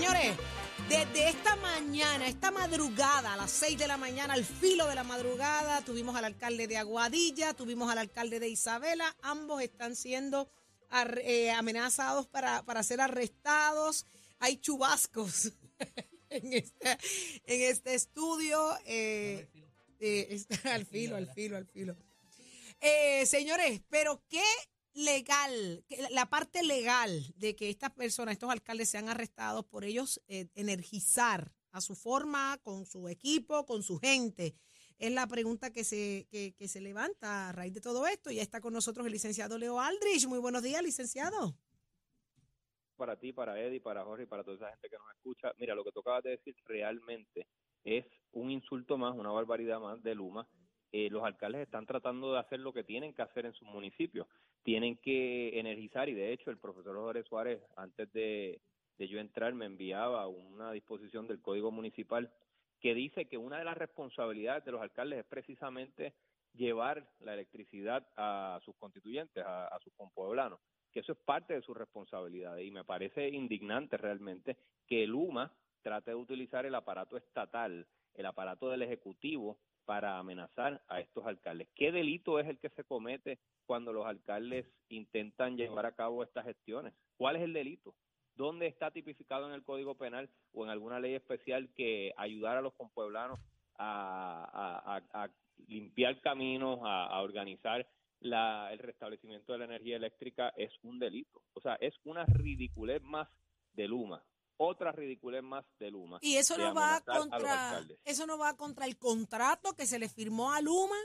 Señores, desde esta mañana, esta madrugada, a las 6 de la mañana, al filo de la madrugada, tuvimos al alcalde de Aguadilla, tuvimos al alcalde de Isabela, ambos están siendo eh, amenazados para, para ser arrestados. Hay chubascos en este, en este estudio. Eh, eh, al filo, al filo, al filo. señores, pero ¿qué legal, la parte legal de que estas personas, estos alcaldes sean arrestados por ellos eh, energizar a su forma, con su equipo, con su gente, es la pregunta que se, que, que se levanta a raíz de todo esto. Ya está con nosotros el licenciado Leo Aldrich. Muy buenos días, licenciado. Para ti, para Eddie, para Jorge para toda esa gente que nos escucha. Mira, lo que tocaba de decir realmente es un insulto más, una barbaridad más de Luma eh, los alcaldes están tratando de hacer lo que tienen que hacer en sus municipios. Tienen que energizar y de hecho el profesor Jorge Suárez, antes de, yo entrar, me enviaba una disposición del Código Municipal que dice que una de las responsabilidades de los alcaldes es precisamente llevar la electricidad a sus constituyentes, a, a sus compueblanos, que eso es parte de su responsabilidad. Y me parece indignante realmente que el UMA trate de utilizar el aparato estatal, el aparato del Ejecutivo para amenazar a estos alcaldes. ¿Qué delito es el que se comete cuando los alcaldes intentan llevar a cabo estas gestiones? ¿Cuál es el delito? ¿Dónde está tipificado en el Código Penal o en alguna ley especial que ayudar a los compueblanos a, limpiar caminos, a, organizar el restablecimiento de la energía eléctrica es un delito? O sea, es una ridiculez más de Luma otra ridiculez más de Luma. ¿Y eso no va contra eso no va contra el contrato que se le firmó a Luma?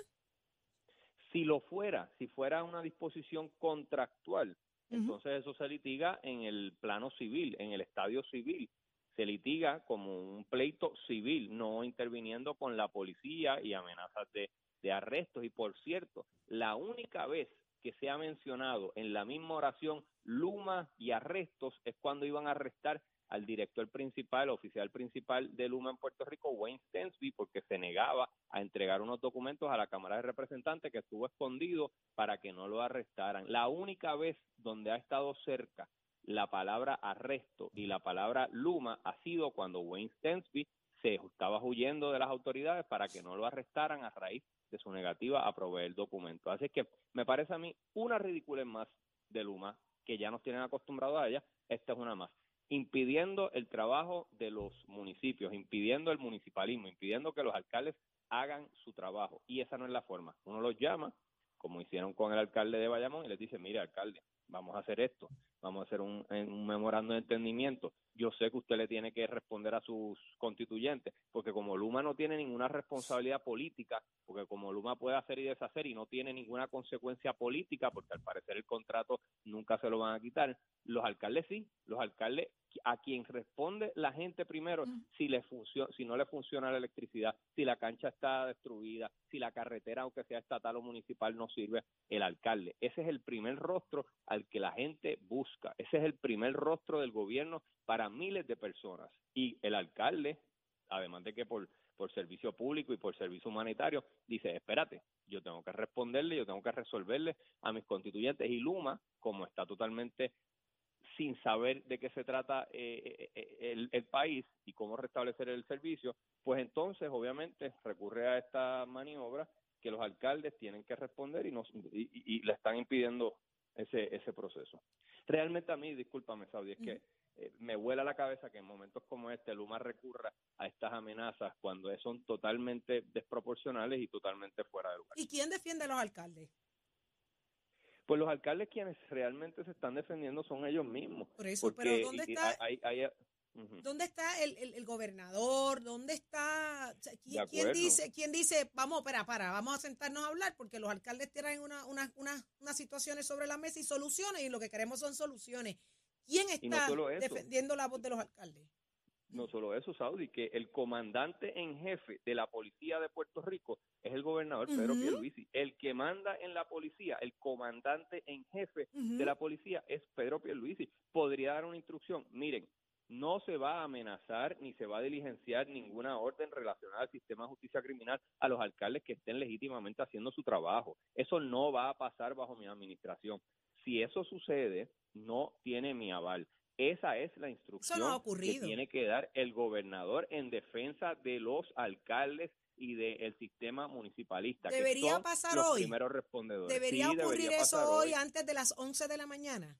Si lo fuera, si fuera una disposición contractual, entonces eso se litiga en el plano civil, en el estadio civil. Se litiga como un pleito civil, no interviniendo con la policía y amenazas de, de arrestos. Y por cierto, la única vez que se ha mencionado en la misma oración Luma y arrestos es cuando iban a arrestar al director principal, oficial principal de Luma en Puerto Rico, Wayne Stensby, porque se negaba a entregar unos documentos a la Cámara de Representantes que estuvo escondido para que no lo arrestaran. La única vez donde ha estado cerca la palabra arresto y la palabra Luma ha sido cuando Wayne Stensby se estaba huyendo de las autoridades para que no lo arrestaran a raíz de su negativa a proveer el documento. Así que me parece a mí una ridícula más de Luma, que ya nos tienen acostumbrados a ella, esta es una más impidiendo el trabajo de los municipios, impidiendo el municipalismo, impidiendo que los alcaldes hagan su trabajo. Y esa no es la forma. Uno los llama, como hicieron con el alcalde de Bayamón, y les dice, mire, alcalde, vamos a hacer esto, vamos a hacer un, memorando de entendimiento. Yo sé que usted le tiene que responder a sus constituyentes, porque como Luma no tiene ninguna responsabilidad política, porque como Luma puede hacer y deshacer y no tiene ninguna consecuencia política, porque al parecer el contrato nunca se lo van a quitar, los alcaldes sí, los alcaldes a quien responde la gente primero si le funciona, si no le funciona la electricidad, si la cancha está destruida, si la carretera, aunque sea estatal o municipal, no sirve, el alcalde. Ese es el primer rostro al que la gente busca. Ese es el primer rostro del gobierno para miles de personas. Y el alcalde, además de que por por servicio público y por servicio humanitario, dice, espérate, yo tengo que responderle, yo tengo que resolverle a mis constituyentes. Y Luma, como está totalmente sin saber de qué se trata eh, eh, eh, el, país y cómo restablecer el servicio, pues entonces obviamente recurre a esta maniobra que los alcaldes tienen que responder y, nos, y, le están impidiendo ese, ese proceso. Realmente a mí, discúlpame Saudi, es que me vuela la cabeza que en momentos como este Luma recurra a estas amenazas cuando son totalmente desproporcionales y totalmente fuera de lugar. ¿Y quién defiende a los alcaldes? Pues los alcaldes quienes realmente se están defendiendo son ellos mismos. Por eso, pero ¿dónde está? ¿Dónde está el, el, gobernador? ¿Dónde está? ¿quién, dice, ¿Quién dice, vamos, espera, para, vamos a sentarnos a hablar? Porque los alcaldes tienen una, una, una, unas situaciones sobre la mesa y soluciones, y lo que queremos son soluciones. ¿Quién está defendiendo la voz de los alcaldes? No solo eso, Saudi, que el comandante en jefe de la policía de Puerto Rico es el gobernador Pedro Pierluisi. El que manda en la policía, el comandante en jefe de la policía es Pedro Pierluisi. Podría dar una instrucción, miren, no se va a amenazar ni se va a diligenciar ninguna orden relacionada al sistema de justicia criminal a los alcaldes que estén legítimamente haciendo su trabajo. Eso no va a pasar bajo mi administración. Si eso sucede, no tiene mi aval Esa es la instrucción no que tiene que dar el gobernador en defensa de los alcaldes y del sistema municipalista. Debería que son pasar los hoy. Primeros respondedores. ¿Debería Sí, ocurrir debería eso pasar hoy antes de las 11 de la mañana?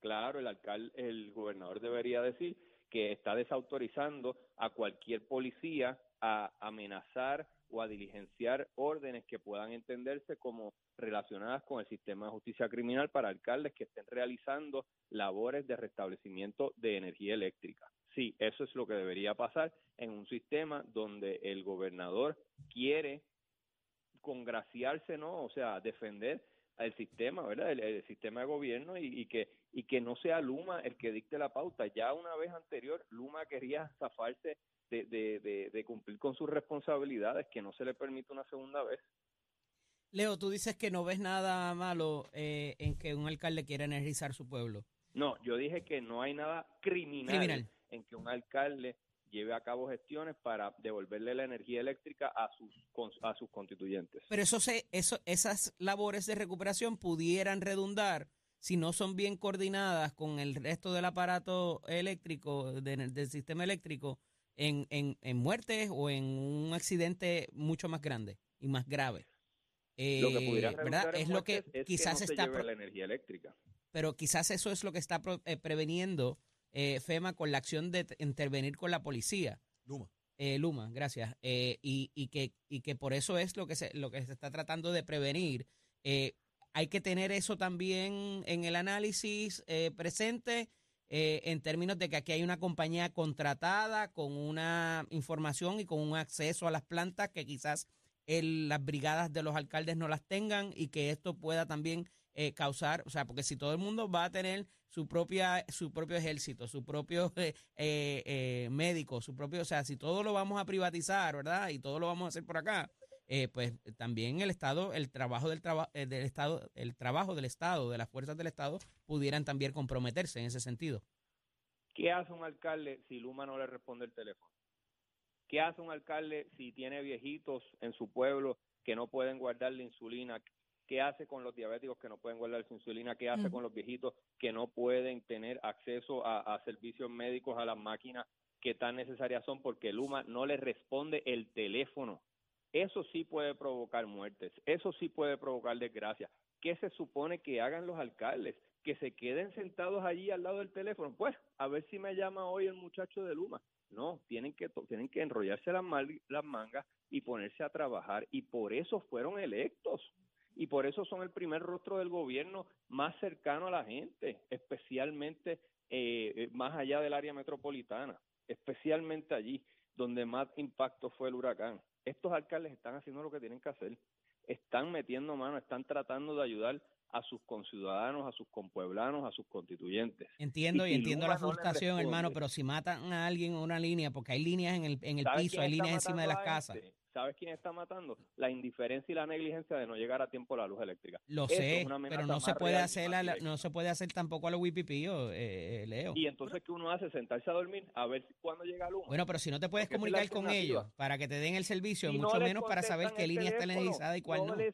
Claro, el alcalde, el gobernador debería decir que está desautorizando a cualquier policía a amenazar o a diligenciar órdenes que puedan entenderse como relacionadas con el sistema de justicia criminal para alcaldes que estén realizando labores de restablecimiento de energía eléctrica. Sí, eso es lo que debería pasar en un sistema donde el gobernador quiere congraciarse, ¿no? O sea, defender el sistema, ¿verdad? El, sistema de gobierno y, que y que no sea Luma el que dicte la pauta. Ya una vez anterior, Luma quería zafarse de, de, de, de cumplir con sus responsabilidades, que no se le permite una segunda vez. Leo, tú dices que no ves nada malo eh, en que un alcalde quiera energizar su pueblo. No, yo dije que no hay nada criminal, Criminal. en que un alcalde lleve a cabo gestiones para devolverle la energía eléctrica a sus a sus constituyentes. Pero eso se, eso, esas labores de recuperación pudieran redundar, si no son bien coordinadas con el resto del aparato eléctrico, de- del sistema eléctrico, en, en, en muertes o en un accidente mucho más grande y más grave. lo que Eh, pudiera ¿verdad? redundar en Es lo que es quizás que no se está... lleve la energía eléctrica. pero quizás eso es lo que está pro- eh, preveniendo eh, FEMA con la acción de intervenir con la policía. Luma. Eh, Luma, gracias. Eh, y, y que, y que por eso es lo que se, lo que se está tratando de prevenir. Eh, hay que tener eso también en el análisis eh, presente eh, en términos de que aquí hay una compañía contratada con una información y con un acceso a las plantas que quizás el- las brigadas de los alcaldes no las tengan y que esto pueda también eh, causar, o sea, porque si todo el mundo va a tener su propia su propio ejército, su propio eh, eh, médico, su propio, o sea, si todo lo vamos a privatizar, ¿verdad? Y todo lo vamos a hacer por acá, eh, pues también el Estado, el trabajo del trabajo del Estado, el trabajo del Estado, de las fuerzas del Estado, pudieran también comprometerse en ese sentido. ¿Qué hace un alcalde si Luma no le responde el teléfono? ¿Qué hace un alcalde si tiene viejitos en su pueblo que no pueden guardar la insulina? ¿Qué hace con los diabéticos que no pueden guardar su insulina? ¿Qué hace Ujú. con los viejitos que no pueden tener acceso a, a servicios médicos, a las máquinas que tan necesarias son porque Luma no le responde el teléfono? Eso sí puede provocar muertes, eso sí puede provocar desgracia. ¿Qué se supone que hagan los alcaldes? Que se queden sentados allí al lado del teléfono. Pues, a ver si me llama hoy el muchacho de Luma. No, tienen que, tienen que enrollarse las mangas y ponerse a trabajar. Y por eso fueron electos. Y por eso son el primer rostro del gobierno más cercano a la gente, especialmente eh, eh, más allá del área metropolitana, especialmente allí donde más impacto fue el huracán. Estos alcaldes están haciendo lo que tienen que hacer, están metiendo mano, están tratando de ayudar a sus conciudadanos, a sus compueblanos, a sus constituyentes. Entiendo y, Y entiendo la no frustración, responde- hermano, pero si matan a alguien en una línea, porque hay líneas en el, en el ¿Sabes piso, hay está líneas encima de las casas. gente? ¿Sabes quién está matando? La indiferencia y la negligencia de no llegar a tiempo a la luz eléctrica. Lo sé, pero no se puede y hacer, la- no se puede hacer tampoco a los wipipíos, eh, eh, Leo. Y entonces, ¿qué uno hace? Sentarse a dormir a ver cuándo llega Luma. Bueno, pero si no te puedes Porque comunicar con ellos para que te den el servicio, no mucho les menos para saber qué línea está teléfono, energizada y cuál no. les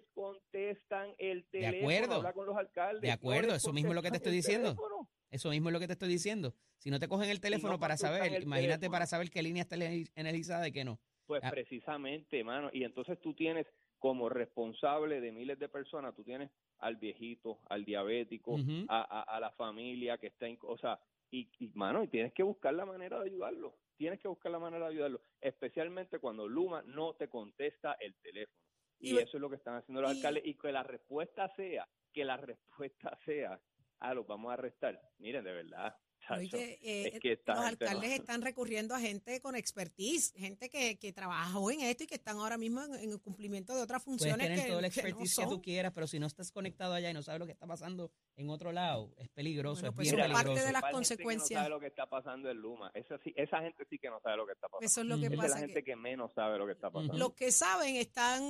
contestan el teléfono. acuerdo. habla con los alcaldes, De acuerdo, eso mismo es lo que te estoy diciendo. teléfono. Eso mismo es lo que te estoy diciendo. Si no te cogen el teléfono para saber, imagínate teléfono. para saber qué línea está ener- energizada y qué no. Pues Ah. precisamente, mano. Y entonces tú tienes como responsable de miles de personas, tú tienes al viejito, al diabético, a, a la familia que está en... O sea, y, y, mano, y tienes que buscar la manera de ayudarlo. Tienes que buscar la manera de ayudarlo, especialmente cuando Luma no te contesta el teléfono. Y, Y- eso es lo que están haciendo los y- alcaldes. Y que la respuesta sea, que la respuesta sea, ah, los vamos a arrestar. Miren, de verdad. Oye, eh, es que esta los gente no- alcaldes están recurriendo a gente con expertise, gente que, que trabajó en esto y que están ahora mismo en, en el cumplimiento de otras Puedes funciones tener que, todo el que no expertise que, tú quieras, pero si no estás conectado allá y no sabes lo que está pasando en otro lado, es peligroso, Bueno, es pues bien eso es parte peligroso. de las Hay gente que consecuencias. no sabe lo que está pasando en Luma. Esa, sí, esa gente sí que no sabe lo que está pasando. Eso es lo que Ujú. Esa es la pasa. gente que que, menos sabe lo que está pasando. los que saben están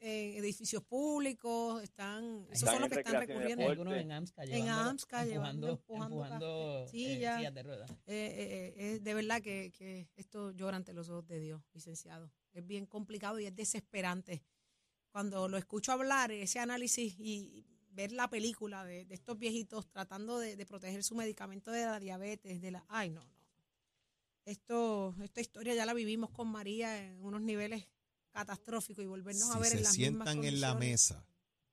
en edificios públicos, están, esos Están son los en que están recurriendo. Algunos en AMSCA, En llevando- AMSCA, llevando- empujando, empujando empujando, Sí, eh, ya. sillas de ruedas. Eh, eh, eh, es de verdad que, que esto llora ante los ojos de Dios, licenciado. Es bien complicado y es desesperante. Cuando lo escucho hablar, ese análisis y ver la película de, estos viejitos tratando de, proteger su medicamento de la diabetes, de la... Ay, no, no. Esto, esta historia ya la vivimos con María en unos niveles catastróficos y volvernos a ver en las se sientan en la mesa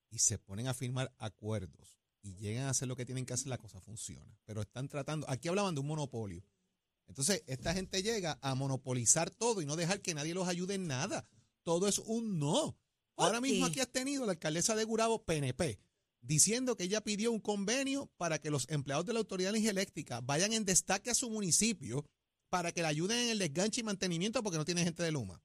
y se ponen a firmar acuerdos y llegan a hacer lo que tienen que hacer, la cosa funciona. Pero están tratando, aquí hablaban de un monopolio. Entonces, esta gente llega a monopolizar todo y no dejar que nadie los ayude en nada. Todo es un no. Ahora mismo aquí has tenido la alcaldesa de Gurabo, PNP, diciendo que ella pidió un convenio para que los empleados de la Autoridad de Eléctrica vayan en destaque a su municipio para que le ayuden en el desganche y mantenimiento porque no tiene gente de Luma.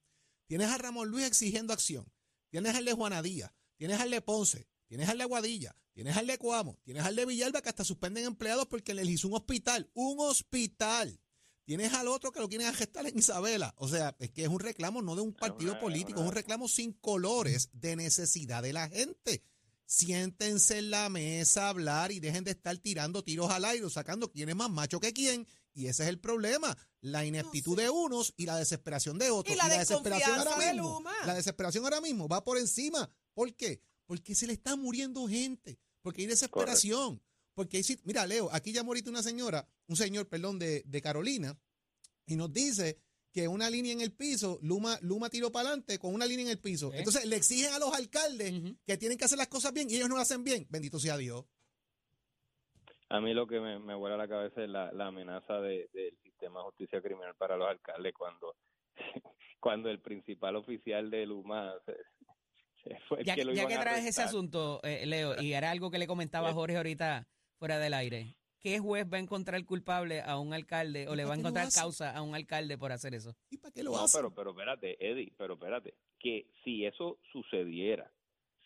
Tienes a Ramón Luis exigiendo acción. Tienes al de Juanadía. Tienes al de Ponce. Tienes al de Guadilla. Tienes al de Cuamo. Tienes al de Villalba que hasta suspenden empleados porque les hizo un hospital. Un hospital. Tienes al otro que lo quieren gestar en Isabela. O sea, es que es un reclamo no de un partido político, es un reclamo sin colores de necesidad de la gente. Siéntense en la mesa a hablar y dejen de estar tirando tiros al aire, sacando quién es más macho que quién. Y ese es el problema, la ineptitud de unos y la desesperación de otros. Y la, desesperación ahora mismo, la desesperación ahora mismo va por encima. ¿Por qué? Porque se le está muriendo gente, porque hay desesperación. Porque mira, Leo, aquí ya ahorita una señora, un señor, perdón, de, Carolina, y nos dice que una línea en el piso, Luma, Luma tiró para adelante con una línea en el piso. Entonces le exigen a los alcaldes que tienen que hacer las cosas bien y ellos no lo hacen bien. Bendito sea Dios. A mí lo que me, me vuela a la cabeza es la, amenaza del sistema de justicia criminal para los alcaldes cuando, cuando el principal oficial de Luma fue ya que, ya que traes ese asunto, eh, Leo, y era algo que le comentaba Jorge ahorita fuera del aire. ¿Qué juez va a encontrar culpable a un alcalde o le va a encontrar causa a un alcalde por hacer eso? ¿Y para qué lo hace? Pero, pero espérate, Eddie, pero espérate, que si eso sucediera,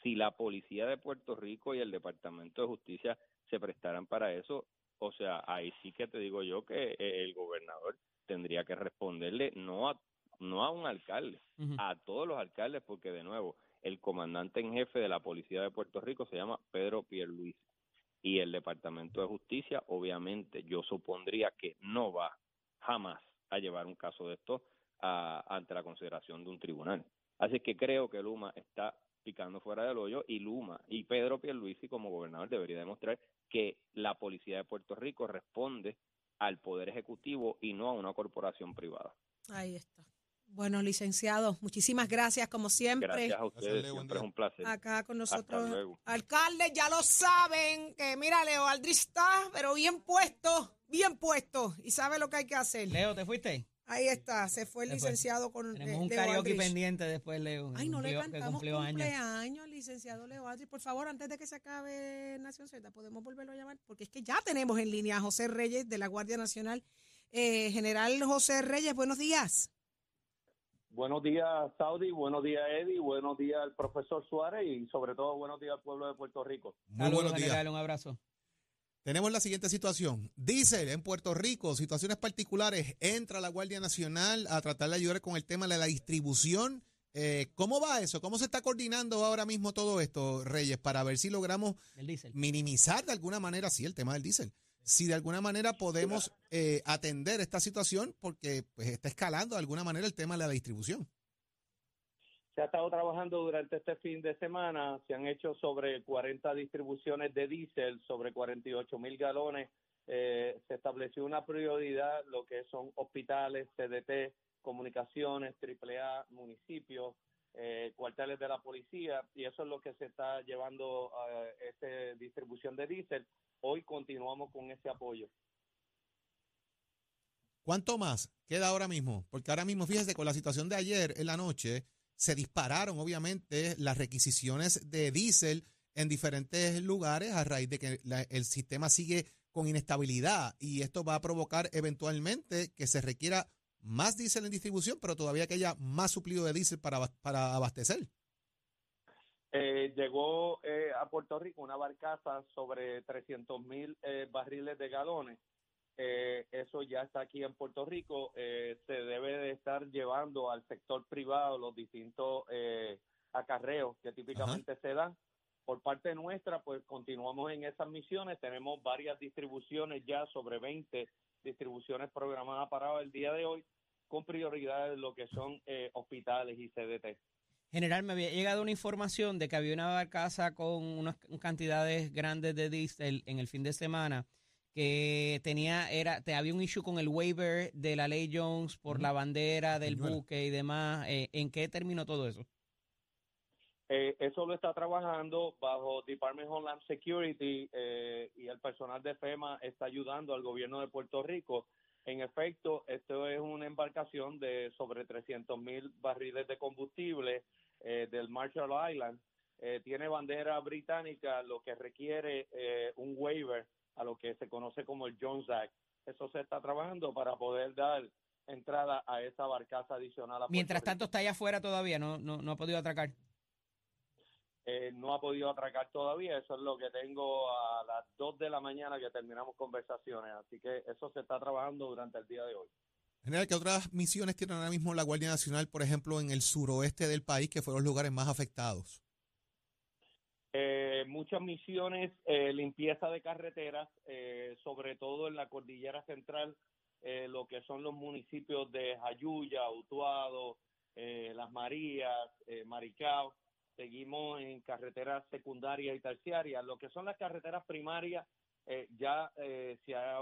si la policía de Puerto Rico y el Departamento de Justicia se prestaran para eso, o sea, ahí sí que te digo yo que eh, el gobernador tendría que responderle no a no a un alcalde, a todos los alcaldes, porque de nuevo, el comandante en jefe de la policía de Puerto Rico se llama Pedro Pierluisi y el Departamento de Justicia, obviamente, yo supondría que no va jamás a llevar un caso de esto ante la consideración de un tribunal. Así que creo que Luma está picando fuera del hoyo y Luma y Pedro Pierluisi como gobernador debería demostrar que la policía de Puerto Rico responde al poder ejecutivo y no a una corporación privada. Ahí está. Bueno, licenciado, muchísimas gracias como siempre. Gracias a ustedes, siempre es un placer. Acá con nosotros. Alcalde, ya lo saben, que mira, Leo Aldrich está, pero bien puesto, bien puesto, y sabe lo que hay que hacer. Leo, ¿te fuiste? Ahí está, se fue el licenciado con Tenemos un karaoke pendiente después, Leo. Ay, no le cantamos cumpleaños al licenciado Leo Aldrich. Por favor, antes de que se acabe Nación Z, podemos volverlo a llamar, porque es que ya tenemos en línea a José Reyes de la Guardia Nacional. Eh, General José Reyes, buenos días. Buenos días, Saudi. Buenos días, Eddie. Buenos días al profesor Suárez y sobre todo buenos días al pueblo de Puerto Rico. Muy buenos días. Un abrazo. Tenemos la siguiente situación. Dice en Puerto Rico, situaciones particulares, entra la Guardia Nacional a tratar de ayudar con el tema de la distribución. Eh, ¿Cómo va eso? ¿Cómo se está coordinando ahora mismo todo esto, Reyes, para ver si logramos minimizar de alguna manera, sí, el tema del diésel? Si de alguna manera podemos eh, atender esta situación porque pues está escalando de alguna manera el tema de la distribución. Se ha estado trabajando durante este fin de semana, se han hecho sobre 40 distribuciones de diésel, sobre 48 mil galones. Eh, se estableció una prioridad, lo que son hospitales, CDT, comunicaciones, AAA, municipios, eh, cuarteles de la policía, y eso es lo que se está llevando a esta distribución de diésel hoy continuamos con ese apoyo. ¿Cuánto más queda ahora mismo? Porque ahora mismo, fíjese, con la situación de ayer en la noche, se dispararon obviamente las requisiciones de diésel en diferentes lugares a raíz de que el sistema sigue con inestabilidad y esto va a provocar eventualmente que se requiera más diésel en distribución, pero todavía que haya más suplido de diésel para, para abastecer. Eh, llegó eh, a Puerto Rico una barcaza sobre 300 mil eh, barriles de galones. eso ya está aquí en Puerto Rico. se debe de estar llevando al sector privado los distintos acarreos que típicamente se dan. Por parte nuestra, pues continuamos en esas misiones. Tenemos varias distribuciones ya, sobre 20 distribuciones programadas para el día de hoy, con prioridad en lo que son hospitales y CDT. General, me había llegado una información de que había una barcaza con unas cantidades grandes de diésel en el fin de semana que tenía, era, te, había un issue con el waiver de la ley Jones por la bandera del buque y demás. Eh, ¿En qué terminó todo eso? Eh, eso lo está trabajando bajo Department of Homeland Security eh, y el personal de FEMA está ayudando al gobierno de Puerto Rico. En efecto, esto es una embarcación de sobre 300 mil barriles de combustible del Marshall Island. tiene bandera británica, lo que requiere un waiver a lo que se conoce como el Jones Act. Eso se está trabajando para poder dar entrada a esa barcaza adicional. Mientras tanto está allá afuera todavía, no, no, no ha podido atracar. Eh, no ha podido atracar todavía, eso es lo que tengo a las 2 de la mañana que terminamos conversaciones, así que eso se está trabajando durante el día de hoy. General, ¿qué otras misiones tiene ahora mismo la Guardia Nacional, por ejemplo, en el suroeste del país, que fueron los lugares más afectados? Eh, muchas misiones, eh, limpieza de carreteras, eh, sobre todo en la cordillera central, lo que son los municipios de Jayuya, Utuado, Las Marías, Maricao. Seguimos en carreteras secundarias y terciarias. Lo que son las carreteras primarias, ya se ha,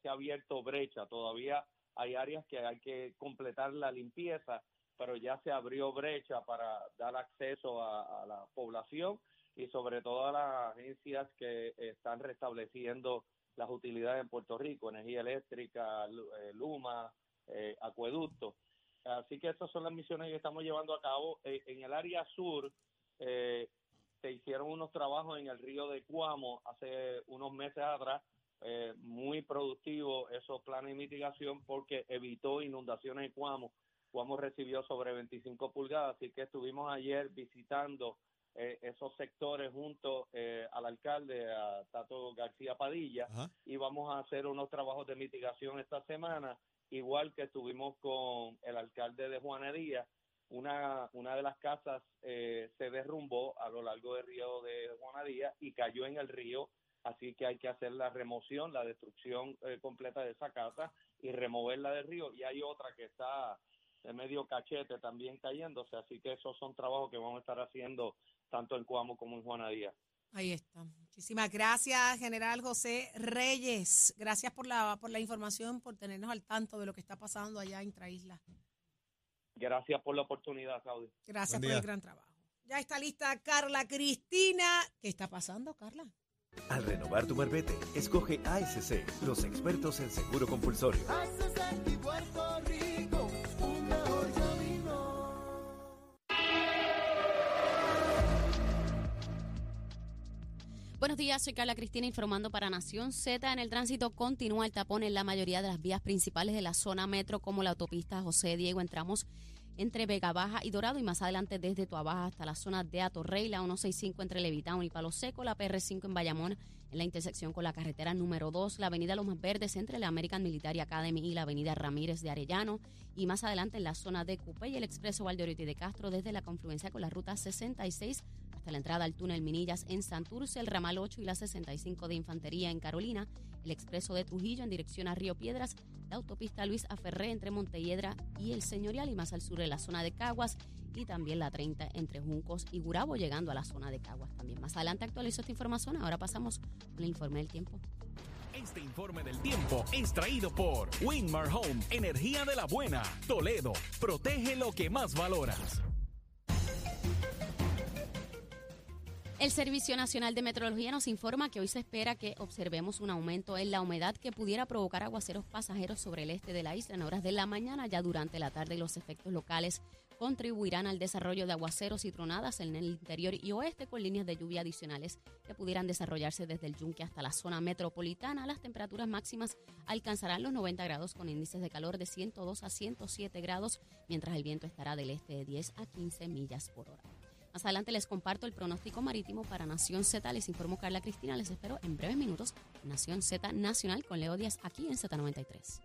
se, ha, abierto brecha. Todavía hay áreas que hay que completar la limpieza, pero ya se abrió brecha para dar acceso a la población y sobre todo a las agencias que están restableciendo las utilidades en Puerto Rico, energía eléctrica, eh, Luma, eh, acueducto. Así que esas son las misiones que estamos llevando a cabo. Eh, en el área sur se hicieron unos trabajos en el río de Cuamo hace unos meses atrás, muy productivos esos planes de mitigación porque evitó inundaciones en Cuamo. Cuamo recibió sobre 25 pulgadas, así que estuvimos ayer visitando eh, esos sectores junto eh, al alcalde, a Tato García Padilla, y vamos a hacer unos trabajos de mitigación esta semana, igual que estuvimos con el alcalde de Juanadía. Una, una de las casas eh, se derrumbó a lo largo del río de Juanadía y cayó en el río, así que hay que hacer la remoción, la destrucción completa de esa casa y removerla del río. Y hay otra que está de medio cachete también cayéndose, así que esos son trabajos que vamos a estar haciendo tanto en Cuamo como en Juana Díaz. Ahí está. Muchísimas gracias, General José Reyes. Gracias por la, por la información, por tenernos al tanto de lo que está pasando allá en Traisla. Gracias por la oportunidad, Claudia. Gracias por el gran trabajo. Ya está lista Carla Cristina. ¿Qué está pasando, Carla? Al renovar tu marbete, escoge ASC, los expertos en seguro compulsorio. Buenos días, soy Carla Cristina informando para Nación Z. En el tránsito continúa el tapón en la mayoría de las vías principales de la zona metro, como la autopista José Diego. Entramos entre Vega Baja y Dorado y más adelante desde Tuabaja hasta la zona de Atorrey, la 165 entre Levitown y Palo Seco, la PR5 en Bayamón en la intersección con la carretera número 2, la avenida Los Verdes entre la American Military Academy y la avenida Ramírez de Arellano y más adelante en la zona de Cupé y el expreso Valdeorito de Castro desde la confluencia con la ruta 66 hasta la entrada al túnel Minillas en Santurce, el ramal 8 y la 65 de Infantería en Carolina, el expreso de Trujillo en dirección a Río Piedras, la autopista Luis Aferré entre Montelledra y el Señorial y más al sur en la zona de Caguas y también la 30 entre Juncos y Gurabo llegando a la zona de Caguas también. Más adelante actualizo esta información, ahora pasamos el informe del tiempo. Este informe del tiempo es traído por Winmar Home, energía de la buena, Toledo, protege lo que más valoras. El Servicio Nacional de Meteorología nos informa que hoy se espera que observemos un aumento en la humedad que pudiera provocar aguaceros pasajeros sobre el este de la isla en horas de la mañana, ya durante la tarde los efectos locales contribuirán al desarrollo de aguaceros y tronadas en el interior y oeste con líneas de lluvia adicionales que pudieran desarrollarse desde el Yunque hasta la zona metropolitana. Las temperaturas máximas alcanzarán los 90 grados con índices de calor de 102 a 107 grados, mientras el viento estará del este de 10 a 15 millas por hora. Más adelante les comparto el pronóstico marítimo para Nación Z. Les informo Carla Cristina. Les espero en breves minutos. Nación Z Nacional con Leo Díaz aquí en Z93.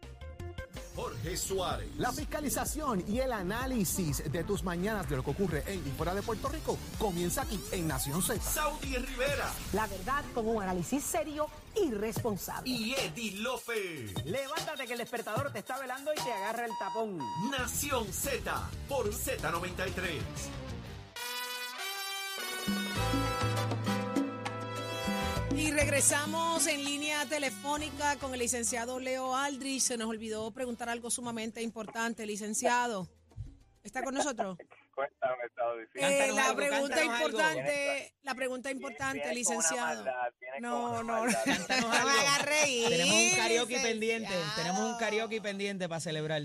Jorge Suárez. La fiscalización y el análisis de tus mañanas de lo que ocurre en y fuera de Puerto Rico comienza aquí en Nación Z. Saudi Rivera. La verdad con un análisis serio y responsable. Y Eddie Lofe. Levántate que el despertador te está velando y te agarra el tapón. Nación Z por Z93. Regresamos en línea telefónica con el licenciado Leo Aldrich. Se nos olvidó preguntar algo sumamente importante, licenciado. ¿Está con nosotros? Cuéntame. Eh, la algo, pregunta importante, la pregunta importante, licenciado. maldad, No, no, No Tenemos un karaoke licenciado. pendiente. Tenemos un karaoke pendiente para celebrar.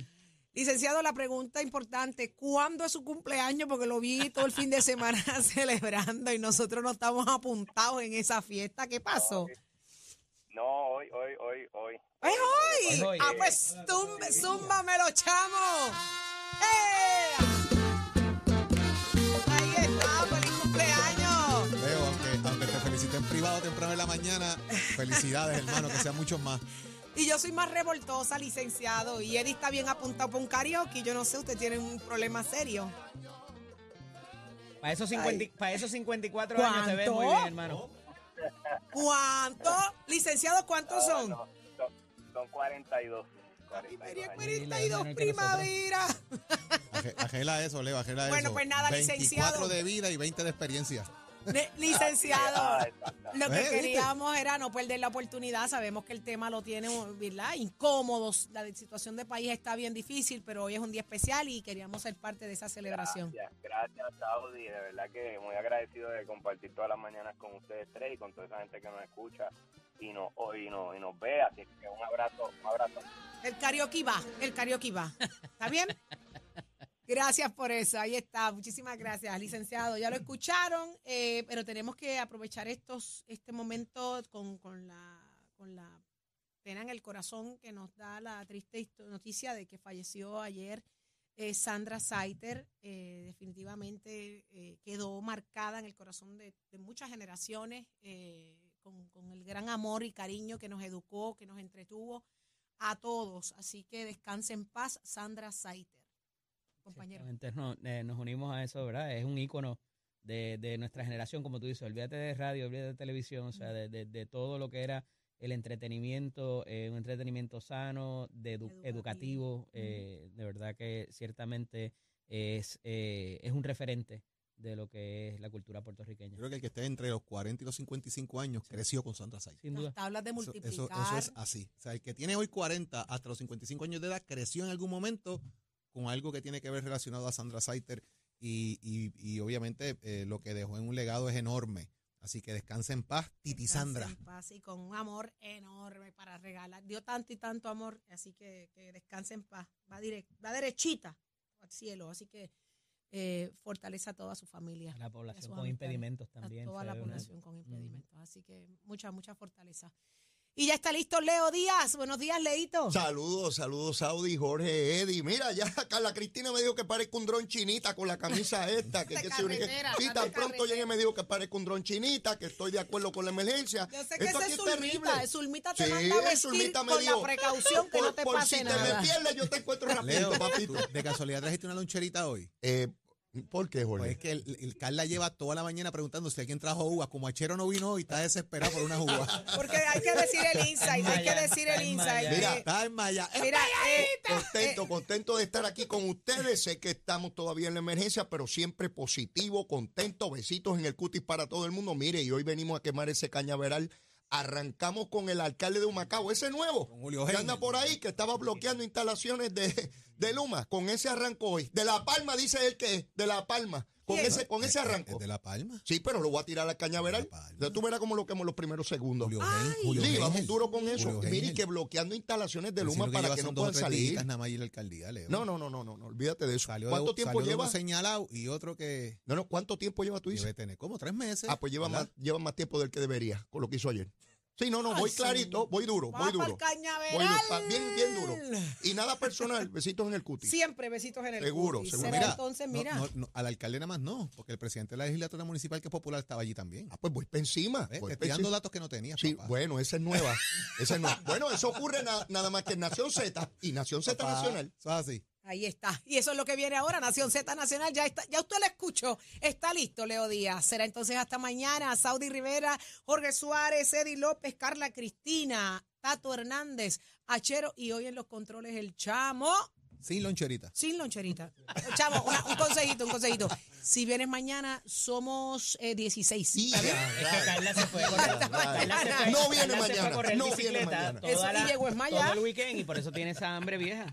Licenciado, la pregunta importante, ¿cuándo es su cumpleaños? Porque lo vi todo el fin de semana celebrando y nosotros no estamos apuntados en esa fiesta. ¿Qué pasó? No, hoy, hoy, hoy, hoy. ¡Es hoy! Hoy. Ah, pues zúmbamelo, chamo. ¡Eh! Ahí está, feliz cumpleaños. Leo, aunque, aunque te felicité en privado temprano en la mañana, felicidades, hermano, que sean muchos más. Y yo soy más revoltosa, licenciado. Y Eddie está bien apuntado para un karaoke. Yo no sé, usted tiene un problema serio. Para esos, 50 para esos 54 años te ves muy ¿Cuánto? bien, hermano. ¿Cuánto? Licenciado, ¿cuántos son? No, son, son 42. Ay, 42 María, años. 42 menor que nosotros. primavera. Aje- Ajela eso, Leo, ajela Bueno, eso. pues nada, 24 licenciado. de vida y 20 de experiencia. Licenciado, lo que ¿Eh? Queríamos era no perder la oportunidad. Sabemos que el tema lo tiene, ¿verdad? Incómodos. La situación de país está bien difícil, pero hoy es un día especial y queríamos ser parte de esa celebración. Gracias, gracias, Saudi. De verdad que muy agradecido de compartir todas las mañanas con ustedes tres y con toda esa gente que nos escucha y nos, y nos, y nos ve. Así que un abrazo, un abrazo. El karaoke va, el karaoke va. ¿Está bien? Gracias por eso, ahí está. Muchísimas gracias, licenciado. Ya lo escucharon, eh, pero tenemos que aprovechar estos, este momento con, con la, con la pena en el corazón que nos da la triste noticia de que falleció ayer eh, Sandra Saiter. Eh, definitivamente eh, quedó marcada en el corazón de, de muchas generaciones eh, con, con el gran amor y cariño que nos educó, que nos entretuvo a todos. Así que descanse en paz, Sandra Saiter. Compañero. Ciertamente no- eh, nos unimos a eso, ¿verdad? Es un ícono de, de nuestra generación, como tú dices. Olvídate de radio, olvídate de televisión, o sea, de, de- de todo lo que era el entretenimiento, eh, un entretenimiento sano, de edu- Educativo. educativo. eh, de verdad que ciertamente es, eh, es un referente de lo que es la cultura Yo puertorriqueña. creo que el que esté entre los 40 y los 55 años creció con Sandra Say. Sin Las duda. tablas de Eso, multiplicar. eso, eso es así. O sea, el que tiene hoy 40 hasta los 55 años de edad creció en algún momento con algo que tiene que ver relacionado a Sandra Saiter y, y, y obviamente eh, lo que dejó en un legado es enorme. Así que descanse en paz, Titi Descanse Sandra. en paz y con un amor enorme para regalar. Dio tanto y tanto amor, así que, que descanse en paz. Va, direct, va derechita al cielo, así que eh, fortaleza a toda su familia. A la a población con impedimentos A también. toda fue la una- población con impedimentos. Así que mucha, mucha fortaleza. Y ya está listo Leo Díaz. Buenos días, Leito. Saludos, saludos, Saudi, Jorge, Eddie. Mira, ya Carla Cristina me dijo que parezca un dron chinita con la camisa esta. Que, que sí, tan pronto llegue me dijo que parezca un dron chinita, que estoy de acuerdo con la emergencia. Yo sé que Esto ese aquí es. Zulmita. Zulmita te Sí, manda a vestir Zulmita me con dijo, la precaución que por, no te por pase si nada. te me pierdes, yo te encuentro Leo, rapidito, papito. ¿tú de casualidad trajiste una loncherita hoy? Eh, ¿Por qué, Jorge? Pues es que el, el Carla lleva toda la mañana preguntando si alguien trajo uvas. Como Achero no vino hoy, está desesperado por una uva. Porque hay que decir el insight, hay que decir el insight. Mira, Eh, Está en Maya. mira, eh, Contento, contento de estar aquí con ustedes. Sé que estamos todavía en la emergencia, pero siempre positivo, contento. Besitos en el cutis para todo el mundo. Mire, y hoy venimos a quemar ese cañaveral. Arrancamos con el alcalde de Humacao, ese nuevo, Con Julio que anda por ahí, que estaba bloqueando instalaciones de, de Luma. Con ese arranco hoy. De La Palma, dice él que es, de La Palma. Con ¿Quién? ese, con ese ¿Es arranco. de La Palma? Sí, pero lo voy a tirar al cañaveral. Entonces tú verás cómo lo quemo en los primeros segundos. Julio Heine, Julio Sí, vamos duro con eso. Mire, que bloqueando instalaciones de si Luma para que no puedan salir. días nada más ir a la alcaldía, Leo. No, no, no, no, no, no, olvídate de eso. Salió ¿Cuánto de, tiempo lleva? uno señalado y otro que No, no, ¿cuánto tiempo lleva tú dices? debe tener como tres meses. Ah, pues lleva ¿verdad? más, lleva más tiempo del que debería, con lo que hizo ayer. Sí, no, no, Ay, voy sí. clarito, voy duro, va voy duro. Voy duro, bien, bien duro. Y nada personal, besitos en el cutis. Siempre besitos en el Seguro, cutis. seguro. Mira, entonces, no, mira. no, no, al alcalde nada más no, porque el presidente de la legislatura municipal que es popular estaba allí también. Ah, pues voy para encima. ¿Ves? voy Te pa' estoy dando encima. datos que no tenías, Sí, papá. bueno, esa es nueva. Esa es nueva. Bueno, eso ocurre na- nada más que en Nación Z y Nación Z Nacional. Eso es así. Ahí está. Y eso es lo que viene ahora. Nación Z Nacional ya está. Ya usted lo escuchó. Está listo, Leo Díaz. Será entonces hasta mañana. Saudi Rivera, Jorge Suárez, Eddie López, Carla Cristina, Tato Hernández, Achero y hoy en los controles el chamo. Sin loncherita. Sin loncherita. Chavo, una- un consejito, un consejito. Si vienes mañana, somos eh, 16. Y ¿Está bien? ya, Es que Carla se fue. No viene mañana, no viene mañana. toda y llegó Esmaya. Todo el weekend y por eso tiene esa hambre vieja.